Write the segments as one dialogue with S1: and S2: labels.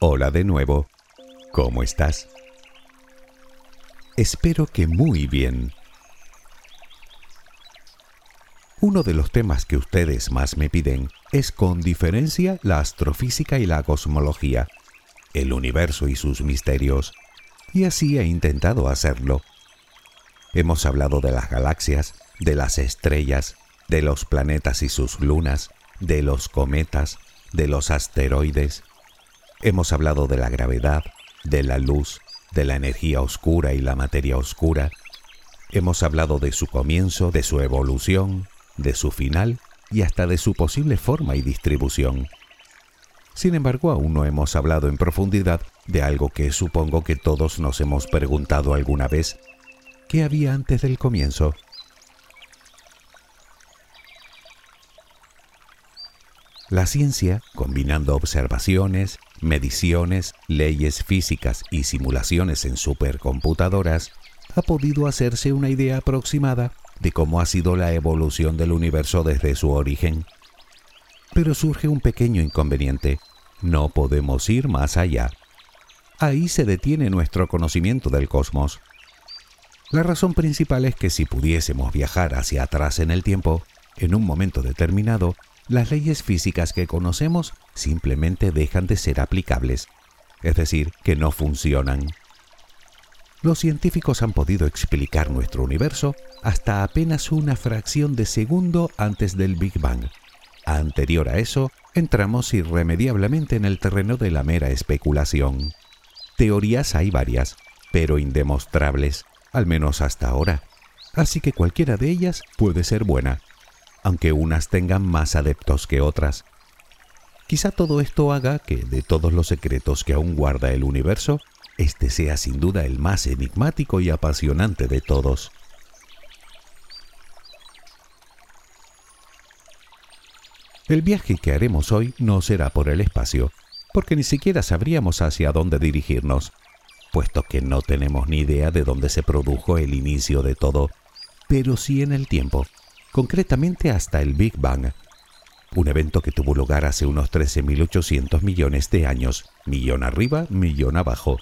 S1: Hola de nuevo. ¿Cómo estás? Espero que muy bien. Uno de los temas que ustedes más me piden es con diferencia la astrofísica y la cosmología, el universo y sus misterios, y así he intentado hacerlo. Hemos hablado de las galaxias, de las estrellas, de los planetas y sus lunas, de los cometas, de los asteroides. Hemos hablado de la gravedad, de la luz, de la energía oscura y la materia oscura. Hemos hablado de su comienzo, de su evolución, de su final y hasta de su posible forma y distribución. Sin embargo, aún no hemos hablado en profundidad de algo que supongo que todos nos hemos preguntado alguna vez. ¿Qué había antes del comienzo? La ciencia, combinando observaciones, mediciones, leyes físicas y simulaciones en supercomputadoras, ha podido hacerse una idea aproximada de cómo ha sido la evolución del universo desde su origen. Pero surge un pequeño inconveniente. No podemos ir más allá. Ahí se detiene nuestro conocimiento del cosmos. La razón principal es que si pudiésemos viajar hacia atrás en el tiempo, en un momento determinado, las leyes físicas que conocemos simplemente dejan de ser aplicables, es decir, que no funcionan. Los científicos han podido explicar nuestro universo hasta apenas una fracción de segundo antes del Big Bang. Anterior a eso, entramos irremediablemente en el terreno de la mera especulación. Teorías hay varias, pero indemostrables, al menos hasta ahora, así que cualquiera de ellas puede ser buena, aunque unas tengan más adeptos que otras. Quizá todo esto haga que, de todos los secretos que aún guarda el universo, este sea sin duda el más enigmático y apasionante de todos. El viaje que haremos hoy no será por el espacio, porque ni siquiera sabríamos hacia dónde dirigirnos, puesto que no tenemos ni idea de dónde se produjo el inicio de todo, pero sí en el tiempo, concretamente hasta el Big Bang, un evento que tuvo lugar hace unos 13.800 millones de años, millón arriba, millón abajo.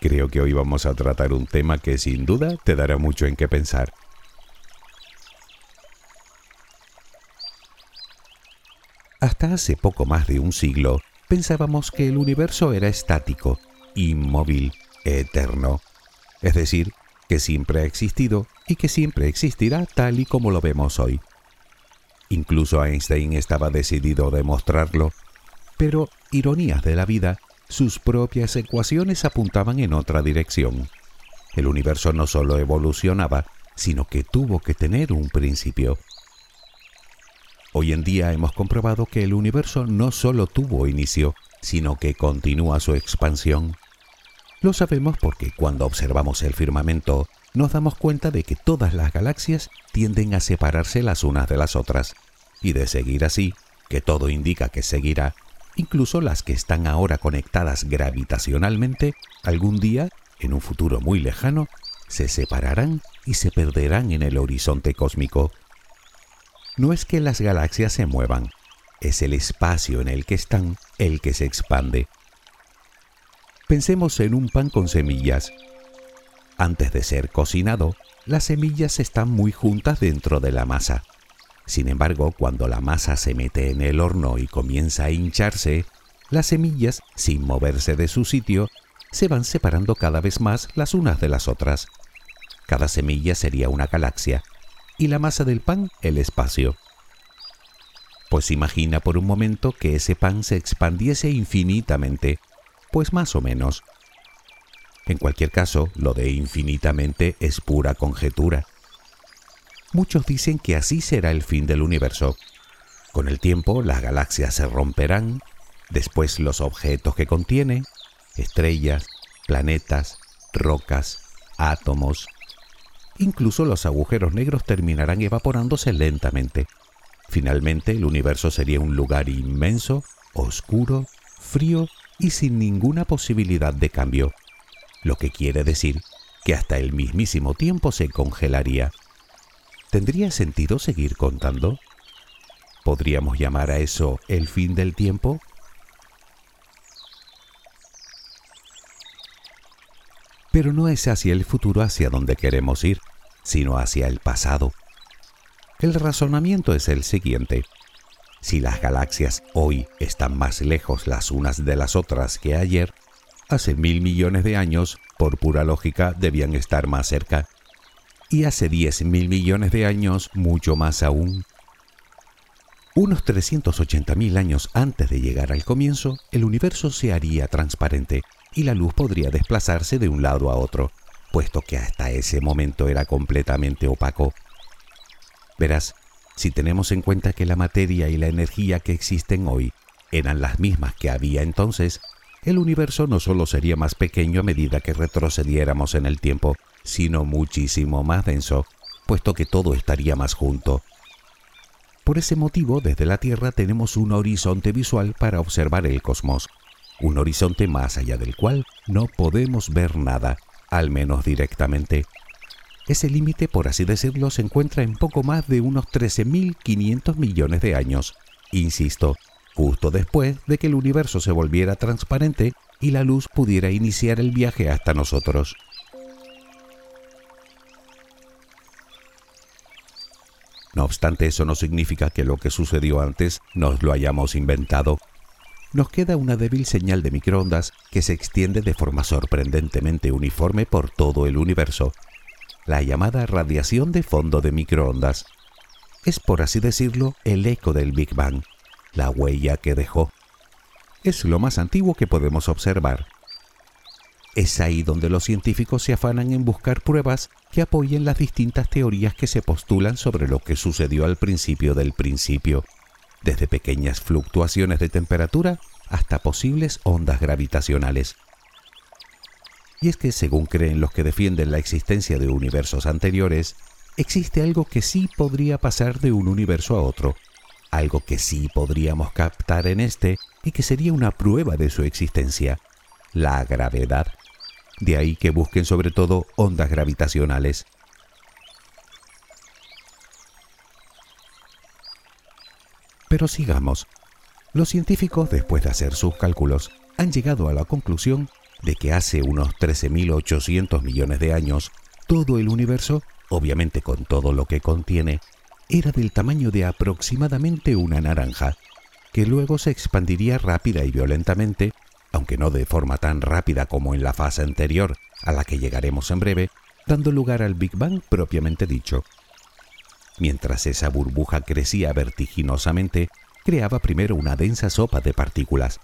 S1: Creo que hoy vamos a tratar un tema que sin duda te dará mucho en qué pensar. Hasta hace poco más de un siglo pensábamos que el universo era estático, inmóvil, eterno, es decir, que siempre ha existido y que siempre existirá tal y como lo vemos hoy. Incluso Einstein estaba decidido a demostrarlo, pero, ironías de la vida, sus propias ecuaciones apuntaban en otra dirección. El universo no solo evolucionaba, sino que tuvo que tener un principio. Hoy en día hemos comprobado que el universo no solo tuvo inicio, sino que continúa su expansión. Lo sabemos porque cuando observamos el firmamento nos damos cuenta de que todas las galaxias tienden a separarse las unas de las otras, y de seguir así, que todo indica que seguirá, incluso las que están ahora conectadas gravitacionalmente, algún día, en un futuro muy lejano, se separarán y se perderán en el horizonte cósmico. No es que las galaxias se muevan, es el espacio en el que están el que se expande. Pensemos en un pan con semillas. Antes de ser cocinado, las semillas están muy juntas dentro de la masa. Sin embargo, cuando la masa se mete en el horno y comienza a hincharse, las semillas, sin moverse de su sitio, se van separando cada vez más las unas de las otras. Cada semilla sería una galaxia y la masa del pan el espacio. Pues imagina por un momento que ese pan se expandiese infinitamente, pues más o menos. En cualquier caso, lo de infinitamente es pura conjetura. Muchos dicen que así será el fin del universo. Con el tiempo las galaxias se romperán, después los objetos que contiene, estrellas, planetas, rocas, átomos, incluso los agujeros negros terminarán evaporándose lentamente. Finalmente el universo sería un lugar inmenso, oscuro, frío y sin ninguna posibilidad de cambio, lo que quiere decir que hasta el mismísimo tiempo se congelaría. ¿Tendría sentido seguir contando? ¿Podríamos llamar a eso el fin del tiempo? Pero no es hacia el futuro hacia donde queremos ir, sino hacia el pasado. El razonamiento es el siguiente. Si las galaxias hoy están más lejos las unas de las otras que ayer, hace mil millones de años, por pura lógica, debían estar más cerca. Y hace diez mil millones de años, mucho más aún. Unos 380.000 años antes de llegar al comienzo, el universo se haría transparente y la luz podría desplazarse de un lado a otro, puesto que hasta ese momento era completamente opaco. Verás, si tenemos en cuenta que la materia y la energía que existen hoy eran las mismas que había entonces, el universo no solo sería más pequeño a medida que retrocediéramos en el tiempo, sino muchísimo más denso, puesto que todo estaría más junto, por ese motivo, desde la Tierra tenemos un horizonte visual para observar el cosmos, un horizonte más allá del cual no podemos ver nada, al menos directamente. Ese límite, por así decirlo, se encuentra en poco más de unos 13.500 millones de años, insisto, justo después de que el universo se volviera transparente y la luz pudiera iniciar el viaje hasta nosotros. No obstante, eso no significa que lo que sucedió antes nos lo hayamos inventado. Nos queda una débil señal de microondas que se extiende de forma sorprendentemente uniforme por todo el universo, la llamada radiación de fondo de microondas. Es, por así decirlo, el eco del Big Bang, la huella que dejó. Es lo más antiguo que podemos observar. Es ahí donde los científicos se afanan en buscar pruebas que apoyen las distintas teorías que se postulan sobre lo que sucedió al principio del principio, desde pequeñas fluctuaciones de temperatura hasta posibles ondas gravitacionales. Y es que según creen los que defienden la existencia de universos anteriores, existe algo que sí podría pasar de un universo a otro, algo que sí podríamos captar en este y que sería una prueba de su existencia, la gravedad. De ahí que busquen sobre todo ondas gravitacionales. Pero sigamos. Los científicos, después de hacer sus cálculos, han llegado a la conclusión de que hace unos 13.800 millones de años, todo el universo, obviamente con todo lo que contiene, era del tamaño de aproximadamente una naranja, que luego se expandiría rápida y violentamente aunque no de forma tan rápida como en la fase anterior, a la que llegaremos en breve, dando lugar al Big Bang propiamente dicho. Mientras esa burbuja crecía vertiginosamente, creaba primero una densa sopa de partículas.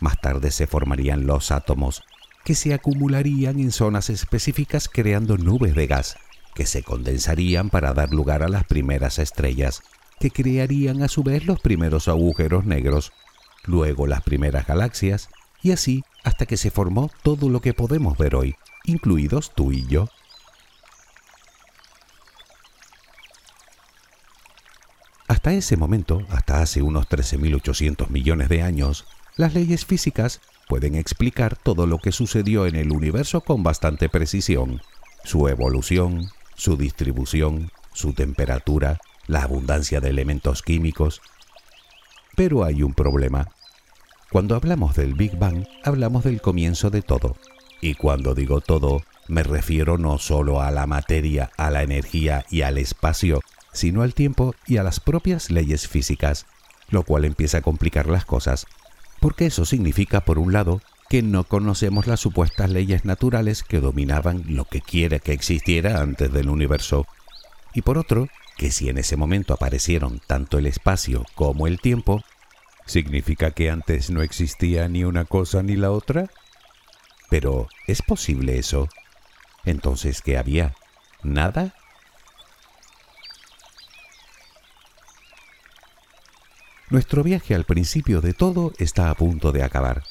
S1: Más tarde se formarían los átomos, que se acumularían en zonas específicas creando nubes de gas, que se condensarían para dar lugar a las primeras estrellas, que crearían a su vez los primeros agujeros negros, luego las primeras galaxias, y así hasta que se formó todo lo que podemos ver hoy, incluidos tú y yo. Hasta ese momento, hasta hace unos 13.800 millones de años, las leyes físicas pueden explicar todo lo que sucedió en el universo con bastante precisión, su evolución, su distribución, su temperatura, la abundancia de elementos químicos. Pero hay un problema. Cuando hablamos del Big Bang, hablamos del comienzo de todo. Y cuando digo todo, me refiero no solo a la materia, a la energía y al espacio, sino al tiempo y a las propias leyes físicas, lo cual empieza a complicar las cosas, porque eso significa, por un lado, que no conocemos las supuestas leyes naturales que dominaban lo que quiera que existiera antes del universo, y por otro, que si en ese momento aparecieron tanto el espacio como el tiempo, ¿Significa que antes no existía ni una cosa ni la otra? Pero, ¿es posible eso? Entonces, ¿qué había? ¿Nada? Nuestro viaje al principio de todo está a punto de acabar.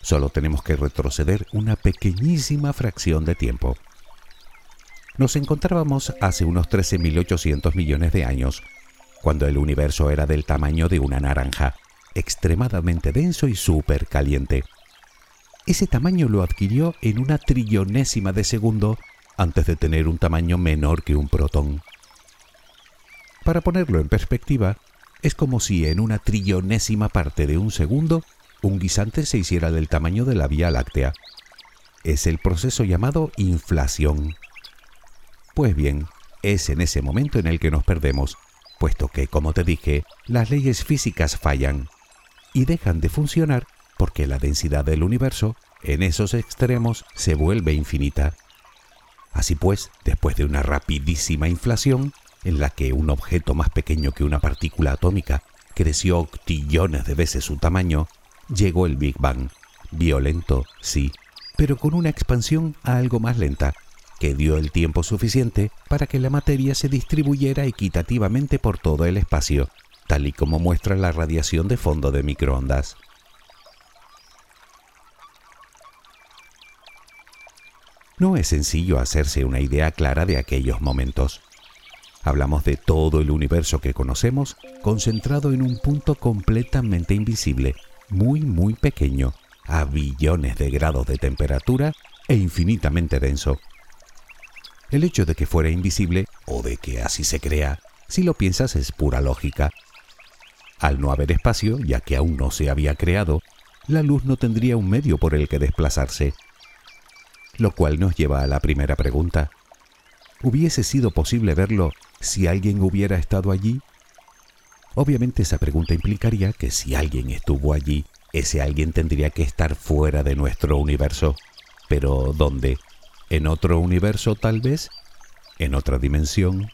S1: Solo tenemos que retroceder una pequeñísima fracción de tiempo. Nos encontrábamos hace unos 13.800 millones de años, cuando el universo era del tamaño de una naranja, extremadamente denso y súper caliente. Ese tamaño lo adquirió en una trillonésima de segundo antes de tener un tamaño menor que un protón. Para ponerlo en perspectiva, es como si en una trillonésima parte de un segundo un guisante se hiciera del tamaño de la Vía Láctea. Es el proceso llamado inflación. Pues bien, es en ese momento en el que nos perdemos, puesto que, como te dije, las leyes físicas fallan y dejan de funcionar porque la densidad del universo en esos extremos se vuelve infinita. Así pues, después de una rapidísima inflación, en la que un objeto más pequeño que una partícula atómica creció octillones de veces su tamaño, llegó el Big Bang. Violento, sí, pero con una expansión algo más lenta, que dio el tiempo suficiente para que la materia se distribuyera equitativamente por todo el espacio, tal y como muestra la radiación de fondo de microondas. No es sencillo hacerse una idea clara de aquellos momentos. Hablamos de todo el universo que conocemos concentrado en un punto completamente invisible, muy muy pequeño, a billones de grados de temperatura e infinitamente denso. El hecho de que fuera invisible, o de que así se crea, si lo piensas es pura lógica. Al no haber espacio, ya que aún no se había creado, la luz no tendría un medio por el que desplazarse. Lo cual nos lleva a la primera pregunta. ¿Hubiese sido posible verlo si alguien hubiera estado allí? Obviamente esa pregunta implicaría que si alguien estuvo allí, ese alguien tendría que estar fuera de nuestro universo. Pero ¿dónde? ¿En otro universo tal vez? ¿En otra dimensión?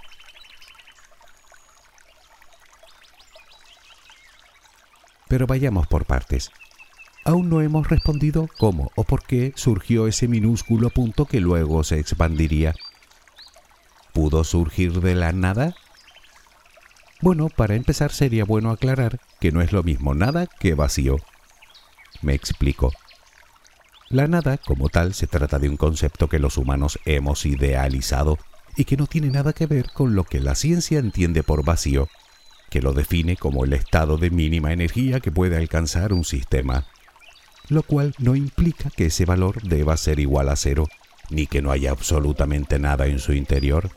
S1: Pero vayamos por partes. Aún no hemos respondido cómo o por qué surgió ese minúsculo punto que luego se expandiría. ¿Pudo surgir de la nada? Bueno, para empezar sería bueno aclarar que no es lo mismo nada que vacío. Me explico. La nada, como tal, se trata de un concepto que los humanos hemos idealizado y que no tiene nada que ver con lo que la ciencia entiende por vacío, que lo define como el estado de mínima energía que puede alcanzar un sistema, lo cual no implica que ese valor deba ser igual a cero, ni que no haya absolutamente nada en su interior.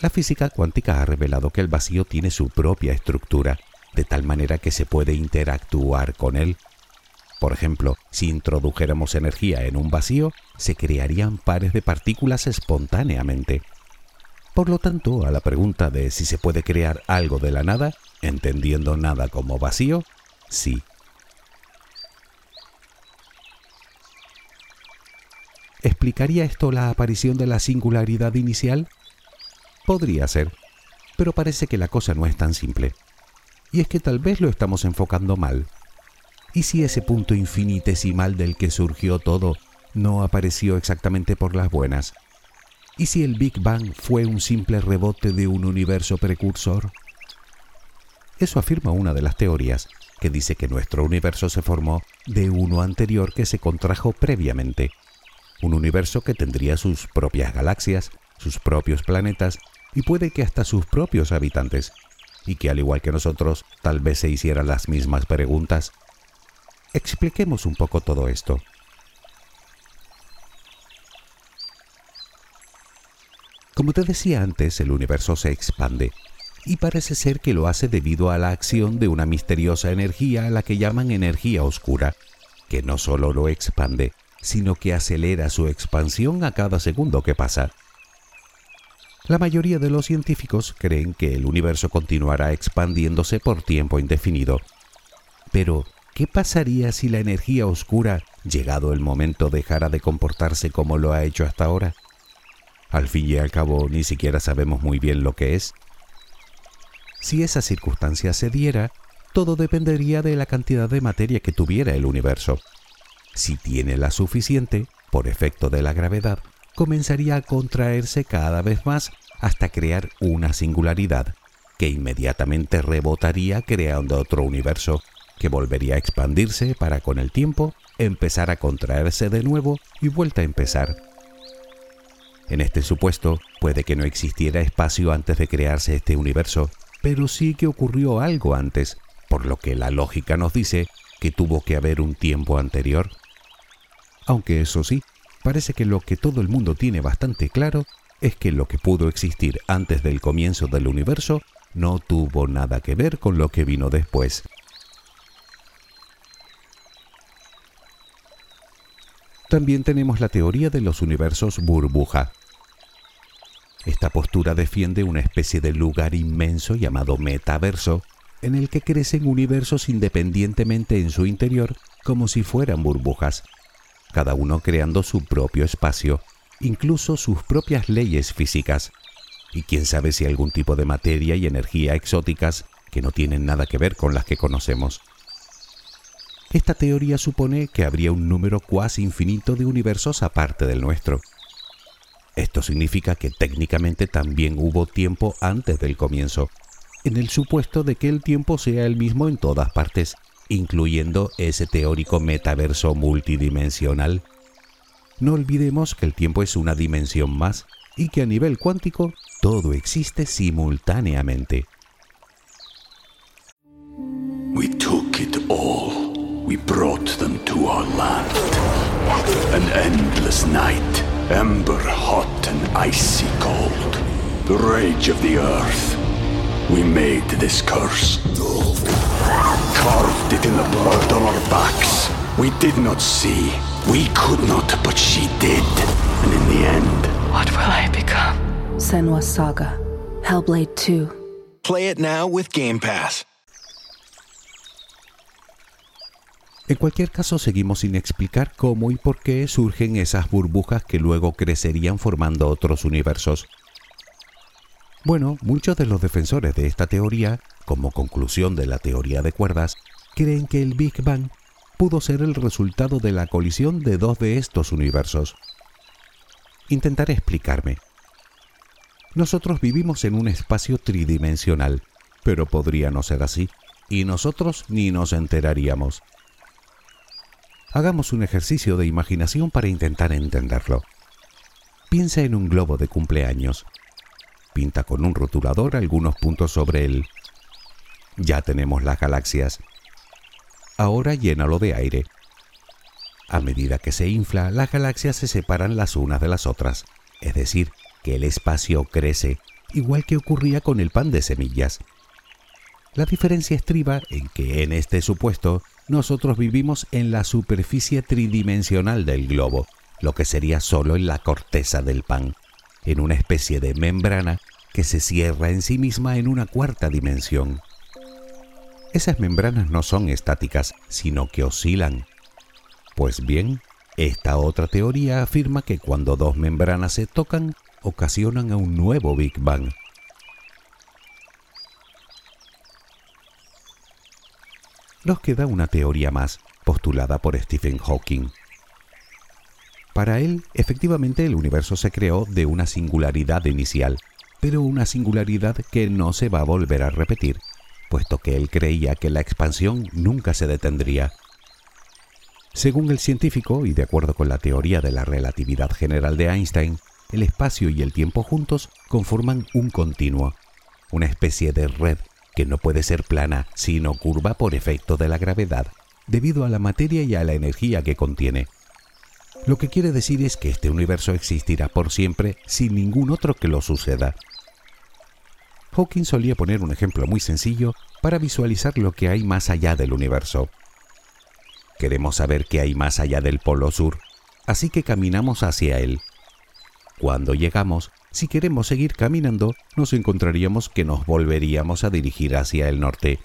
S1: La física cuántica ha revelado que el vacío tiene su propia estructura, de tal manera que se puede interactuar con él por ejemplo, si introdujéramos energía en un vacío, se crearían pares de partículas espontáneamente. Por lo tanto, a la pregunta de si se puede crear algo de la nada, entendiendo nada como vacío, sí. ¿Explicaría esto la aparición de la singularidad inicial? Podría ser, pero parece que la cosa no es tan simple. Y es que tal vez lo estamos enfocando mal. ¿Y si ese punto infinitesimal del que surgió todo no apareció exactamente por las buenas? ¿Y si el Big Bang fue un simple rebote de un universo precursor? Eso afirma una de las teorías, que dice que nuestro universo se formó de uno anterior que se contrajo previamente. Un universo que tendría sus propias galaxias, sus propios planetas y puede que hasta sus propios habitantes, y que al igual que nosotros tal vez se hicieran las mismas preguntas Expliquemos un poco todo esto. Como te decía antes, el universo se expande y parece ser que lo hace debido a la acción de una misteriosa energía a la que llaman energía oscura, que no solo lo expande, sino que acelera su expansión a cada segundo que pasa. La mayoría de los científicos creen que el universo continuará expandiéndose por tiempo indefinido. Pero, ¿Qué pasaría si la energía oscura, llegado el momento, dejara de comportarse como lo ha hecho hasta ahora? Al fin y al cabo, ni siquiera sabemos muy bien lo que es. Si esa circunstancia se diera, todo dependería de la cantidad de materia que tuviera el universo. Si tiene la suficiente, por efecto de la gravedad, comenzaría a contraerse cada vez más hasta crear una singularidad, que inmediatamente rebotaría creando otro universo, que volvería a expandirse para con el tiempo empezar a contraerse de nuevo y vuelta a empezar. En este supuesto, puede que no existiera espacio antes de crearse este universo, pero sí que ocurrió algo antes, por lo que la lógica nos dice que tuvo que haber un tiempo anterior. Aunque eso sí, parece que lo que todo el mundo tiene bastante claro es que lo que pudo existir antes del comienzo del universo no tuvo nada que ver con lo que vino después. También tenemos la teoría de los universos burbuja. Esta postura defiende una especie de lugar inmenso llamado metaverso, en el que crecen universos independientemente en su interior como si fueran burbujas, cada uno creando su propio espacio, incluso sus propias leyes físicas, y quién sabe si algún tipo de materia y energía exóticas que no tienen nada que ver con las que conocemos. Esta teoría supone que habría un número cuasi infinito de universos aparte del nuestro. Esto significa que técnicamente también hubo tiempo antes del comienzo, en el supuesto de que el tiempo sea el mismo en todas partes, incluyendo ese teórico metaverso multidimensional. No olvidemos que el tiempo es una dimensión más y que a nivel cuántico todo existe simultáneamente.
S2: We took it all. we brought them to our land. An endless night, ember hot and icy cold. The rage of the earth. We made this curse. Carved it in the blood on our backs. We did not see. We could not, but she did. And in the end,
S3: what will I become? Senwa Saga. Hellblade 2.
S4: Play it now with Game Pass.
S1: En cualquier caso, seguimos sin explicar cómo y por qué surgen esas burbujas que luego crecerían formando otros universos. Bueno, muchos de los defensores de esta teoría, como conclusión de la teoría de cuerdas, creen que el Big Bang pudo ser el resultado de la colisión de dos de estos universos. Intentaré explicarme. Nosotros vivimos en un espacio tridimensional, pero podría no ser así, y nosotros ni nos enteraríamos. Hagamos un ejercicio de imaginación para intentar entenderlo. Piensa en un globo de cumpleaños. Pinta con un rotulador algunos puntos sobre él. Ya tenemos las galaxias. Ahora llénalo de aire. A medida que se infla, las galaxias se separan las unas de las otras, es decir, que el espacio crece, igual que ocurría con el pan de semillas. La diferencia estriba en que en este supuesto nosotros vivimos en la superficie tridimensional del globo, lo que sería solo en la corteza del pan, en una especie de membrana que se cierra en sí misma en una cuarta dimensión. Esas membranas no son estáticas, sino que oscilan. Pues bien, esta otra teoría afirma que cuando dos membranas se tocan, ocasionan a un nuevo Big Bang, nos queda una teoría más, postulada por Stephen Hawking. Para él, efectivamente el universo se creó de una singularidad inicial, pero una singularidad que no se va a volver a repetir, puesto que él creía que la expansión nunca se detendría. Según el científico, y de acuerdo con la teoría de la relatividad general de Einstein, el espacio y el tiempo juntos conforman un continuo, una especie de red que no puede ser plana, sino curva por efecto de la gravedad, debido a la materia y a la energía que contiene. Lo que quiere decir es que este universo existirá por siempre sin ningún otro que lo suceda. Hawking solía poner un ejemplo muy sencillo para visualizar lo que hay más allá del universo. Queremos saber qué hay más allá del polo sur, así que caminamos hacia él. Cuando llegamos, si queremos seguir caminando, nos encontraríamos que nos volveríamos a dirigir hacia el norte.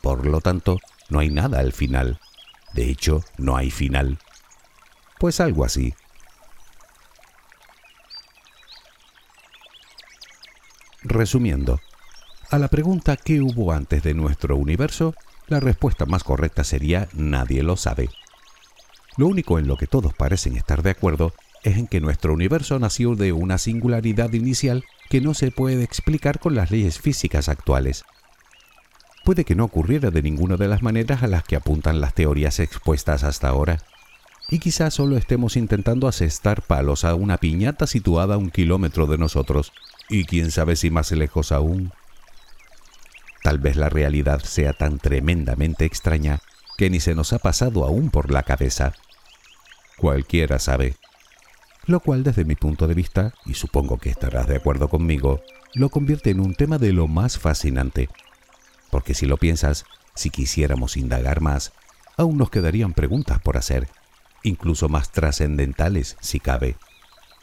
S1: Por lo tanto, no hay nada al final. De hecho, no hay final. Pues algo así. Resumiendo, a la pregunta ¿qué hubo antes de nuestro universo? La respuesta más correcta sería nadie lo sabe. Lo único en lo que todos parecen estar de acuerdo es en que nuestro universo nació de una singularidad inicial que no se puede explicar con las leyes físicas actuales. Puede que no ocurriera de ninguna de las maneras a las que apuntan las teorías expuestas hasta ahora. Y quizás solo estemos intentando asestar palos a una piñata situada a un kilómetro de nosotros, y quién sabe si más lejos aún. Tal vez la realidad sea tan tremendamente extraña que ni se nos ha pasado aún por la cabeza. Cualquiera sabe. Lo cual desde mi punto de vista, y supongo que estarás de acuerdo conmigo, lo convierte en un tema de lo más fascinante. Porque si lo piensas, si quisiéramos indagar más, aún nos quedarían preguntas por hacer, incluso más trascendentales si cabe.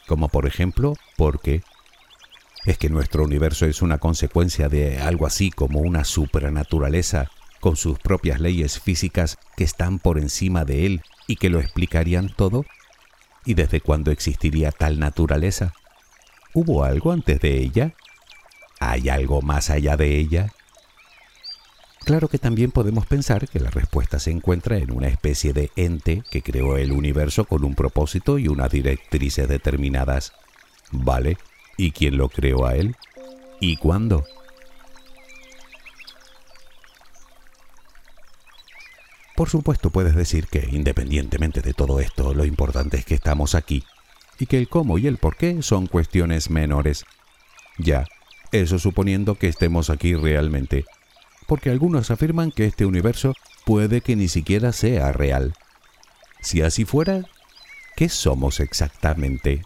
S1: Como por ejemplo, ¿por qué? ¿Es que nuestro universo es una consecuencia de algo así como una supranaturaleza con sus propias leyes físicas que están por encima de él y que lo explicarían todo? ¿Y desde cuándo existiría tal naturaleza? ¿Hubo algo antes de ella? ¿Hay algo más allá de ella? Claro que también podemos pensar que la respuesta se encuentra en una especie de ente que creó el universo con un propósito y unas directrices determinadas. Vale, ¿Y quién lo creó a él? ¿Y cuándo? Por supuesto puedes decir que, independientemente de todo esto, lo importante es que estamos aquí y que el cómo y el por qué son cuestiones menores. Ya, eso suponiendo que estemos aquí realmente, porque algunos afirman que este universo puede que ni siquiera sea real. Si así fuera, ¿qué somos exactamente?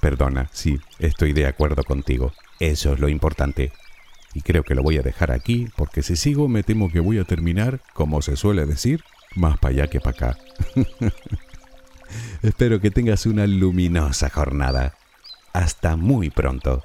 S1: Perdona, sí, estoy de acuerdo contigo. Eso es lo importante. Y creo que lo voy a dejar aquí porque si sigo me temo que voy a terminar, como se suele decir, más para allá que para acá. Espero que tengas una luminosa jornada. Hasta muy pronto.